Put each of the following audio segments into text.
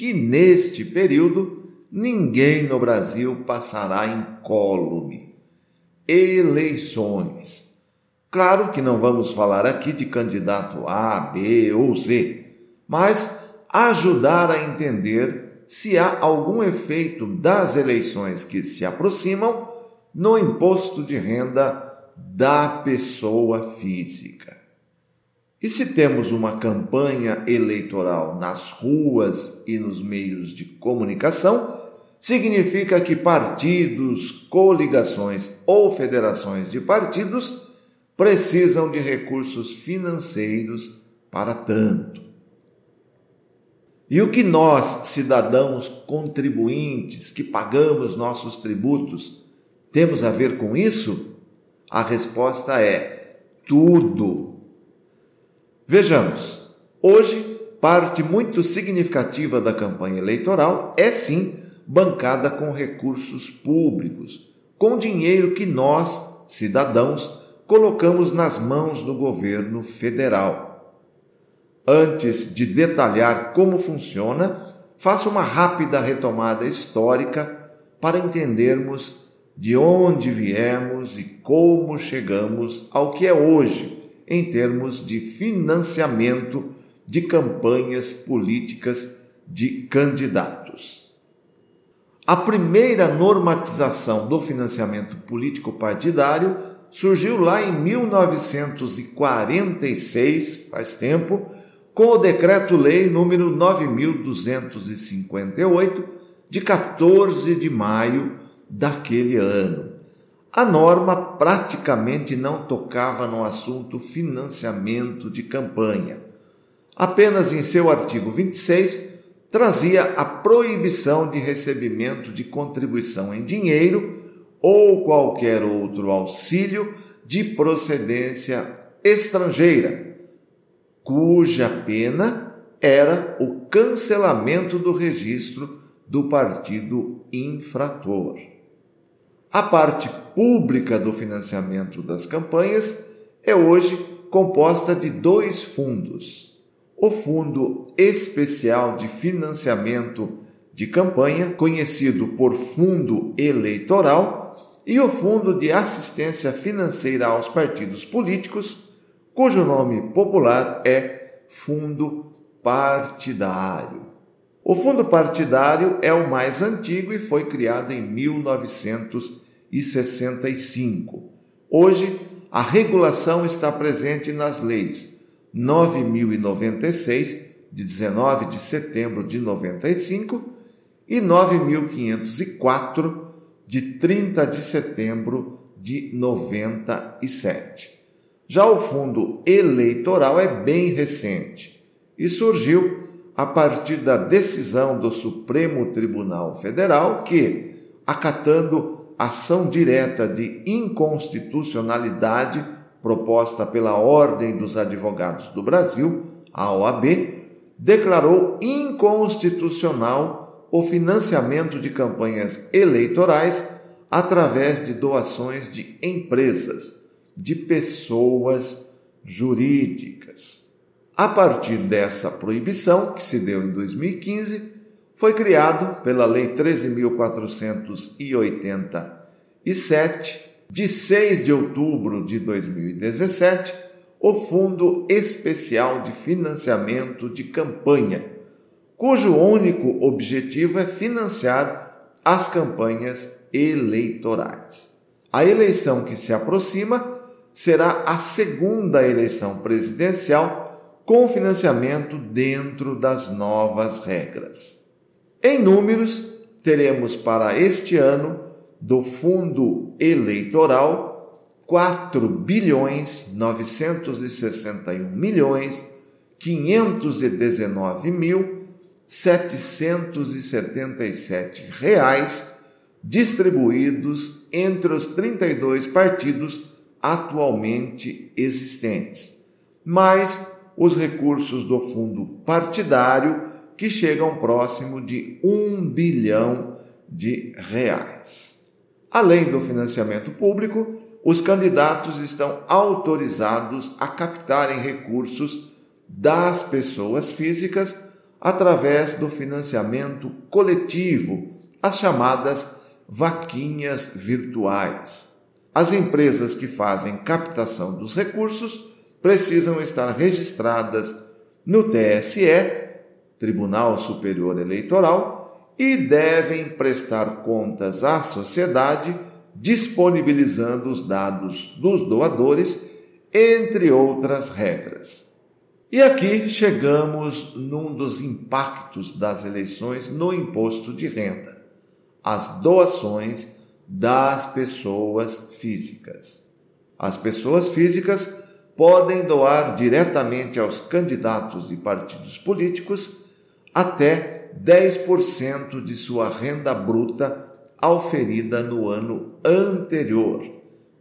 que neste período ninguém no Brasil passará incólume. Eleições. Claro que não vamos falar aqui de candidato A, B ou Z, mas ajudar a entender se há algum efeito das eleições que se aproximam no imposto de renda da pessoa física. E se temos uma campanha eleitoral nas ruas e nos meios de comunicação, significa que partidos, coligações ou federações de partidos precisam de recursos financeiros para tanto. E o que nós, cidadãos contribuintes que pagamos nossos tributos, temos a ver com isso? A resposta é tudo. Vejamos, hoje, parte muito significativa da campanha eleitoral é sim bancada com recursos públicos, com dinheiro que nós, cidadãos, colocamos nas mãos do governo federal. Antes de detalhar como funciona, faço uma rápida retomada histórica para entendermos de onde viemos e como chegamos ao que é hoje em termos de financiamento de campanhas políticas de candidatos. A primeira normatização do financiamento político partidário surgiu lá em 1946, faz tempo, com o Decreto-Lei número 9258 de 14 de maio daquele ano. A norma praticamente não tocava no assunto financiamento de campanha. Apenas em seu artigo 26 trazia a proibição de recebimento de contribuição em dinheiro ou qualquer outro auxílio de procedência estrangeira, cuja pena era o cancelamento do registro do partido infrator. A parte pública do financiamento das campanhas é hoje composta de dois fundos: o Fundo Especial de Financiamento de Campanha, conhecido por Fundo Eleitoral, e o Fundo de Assistência Financeira aos Partidos Políticos, cujo nome popular é Fundo Partidário. O fundo partidário é o mais antigo e foi criado em 1965. Hoje, a regulação está presente nas leis 9096 de 19 de setembro de 95 e 9504 de 30 de setembro de 97. Já o fundo eleitoral é bem recente e surgiu a partir da decisão do Supremo Tribunal Federal que, acatando ação direta de inconstitucionalidade proposta pela Ordem dos Advogados do Brasil, a OAB, declarou inconstitucional o financiamento de campanhas eleitorais através de doações de empresas, de pessoas jurídicas. A partir dessa proibição, que se deu em 2015, foi criado pela Lei 13.487, de 6 de outubro de 2017, o Fundo Especial de Financiamento de Campanha, cujo único objetivo é financiar as campanhas eleitorais. A eleição que se aproxima será a segunda eleição presidencial com financiamento dentro das novas regras. Em números, teremos para este ano do fundo eleitoral 4 bilhões 961 milhões 519 mil 777 reais distribuídos entre os 32 partidos atualmente existentes, mais os recursos do fundo partidário que chegam próximo de um bilhão de reais. Além do financiamento público, os candidatos estão autorizados a captarem recursos das pessoas físicas através do financiamento coletivo, as chamadas vaquinhas virtuais. As empresas que fazem captação dos recursos precisam estar registradas no TSE, Tribunal Superior Eleitoral, e devem prestar contas à sociedade, disponibilizando os dados dos doadores, entre outras regras. E aqui chegamos num dos impactos das eleições no imposto de renda: as doações das pessoas físicas. As pessoas físicas podem doar diretamente aos candidatos e partidos políticos até 10% de sua renda bruta auferida no ano anterior,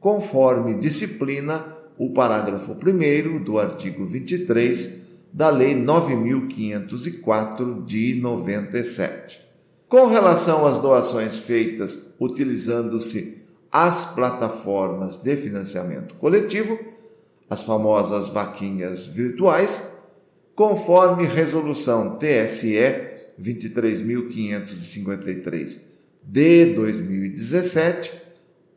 conforme disciplina o parágrafo 1 do artigo 23 da Lei 9504 de 97. Com relação às doações feitas utilizando-se as plataformas de financiamento coletivo, as famosas vaquinhas virtuais, conforme resolução TSE 23.553 de 2017,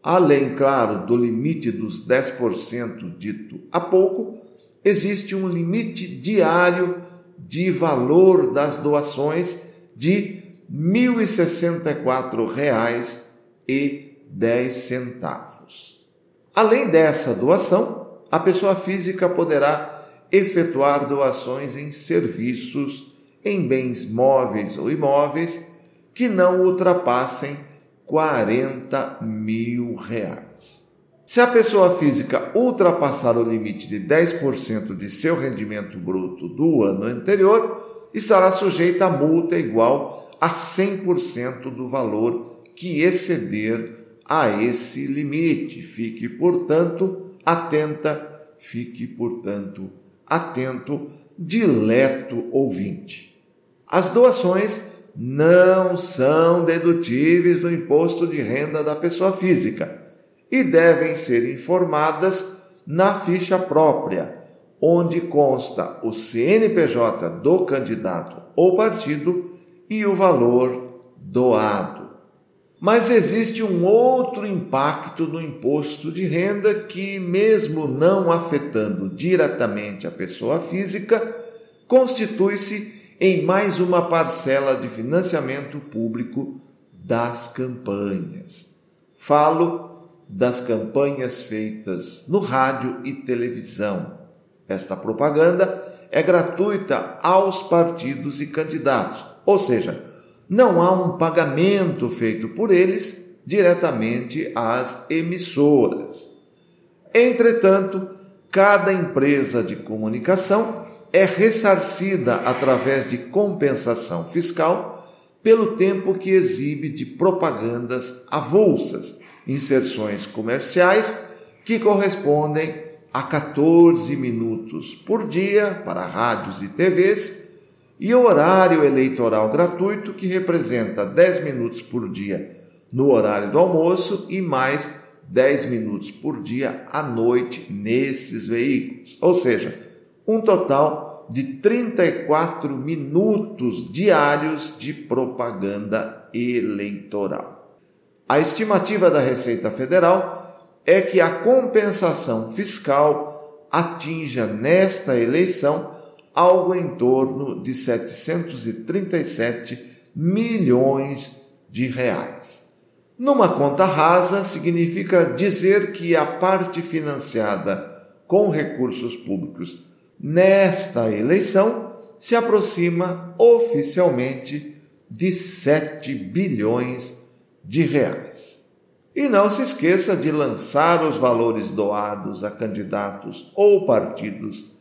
Além, claro, do limite dos 10% dito há pouco, existe um limite diário de valor das doações de R$ 1.064,10. Além dessa doação, a pessoa física poderá efetuar doações em serviços, em bens móveis ou imóveis que não ultrapassem 40 mil reais. Se a pessoa física ultrapassar o limite de 10% de seu rendimento bruto do ano anterior, estará sujeita a multa igual a 100% do valor que exceder a esse limite. Fique, portanto, atenta, fique, portanto, atento, dileto ouvinte. As doações não são dedutíveis do imposto de renda da pessoa física e devem ser informadas na ficha própria, onde consta o CNPJ do candidato ou partido e o valor doado. Mas existe um outro impacto no imposto de renda que, mesmo não afetando diretamente a pessoa física, constitui-se em mais uma parcela de financiamento público das campanhas. Falo das campanhas feitas no rádio e televisão. Esta propaganda é gratuita aos partidos e candidatos, ou seja, não há um pagamento feito por eles diretamente às emissoras. Entretanto, cada empresa de comunicação é ressarcida através de compensação fiscal pelo tempo que exibe de propagandas avulsas, inserções comerciais que correspondem a 14 minutos por dia para rádios e TVs e horário eleitoral gratuito que representa 10 minutos por dia no horário do almoço e mais 10 minutos por dia à noite nesses veículos. Ou seja, um total de 34 minutos diários de propaganda eleitoral. A estimativa da Receita Federal é que a compensação fiscal atinja nesta eleição algo em torno de 737 milhões de reais. Numa conta rasa, significa dizer que a parte financiada com recursos públicos nesta eleição se aproxima oficialmente de 7 bilhões de reais. E não se esqueça de lançar os valores doados a candidatos ou partidos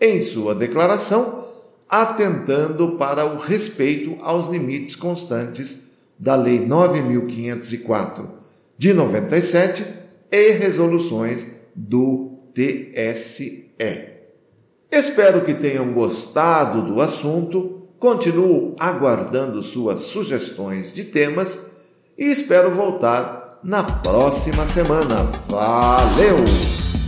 em sua declaração atentando para o respeito aos limites constantes da Lei 9504 de 97 e resoluções do TSE. Espero que tenham gostado do assunto, continuo aguardando suas sugestões de temas e espero voltar na próxima semana. Valeu!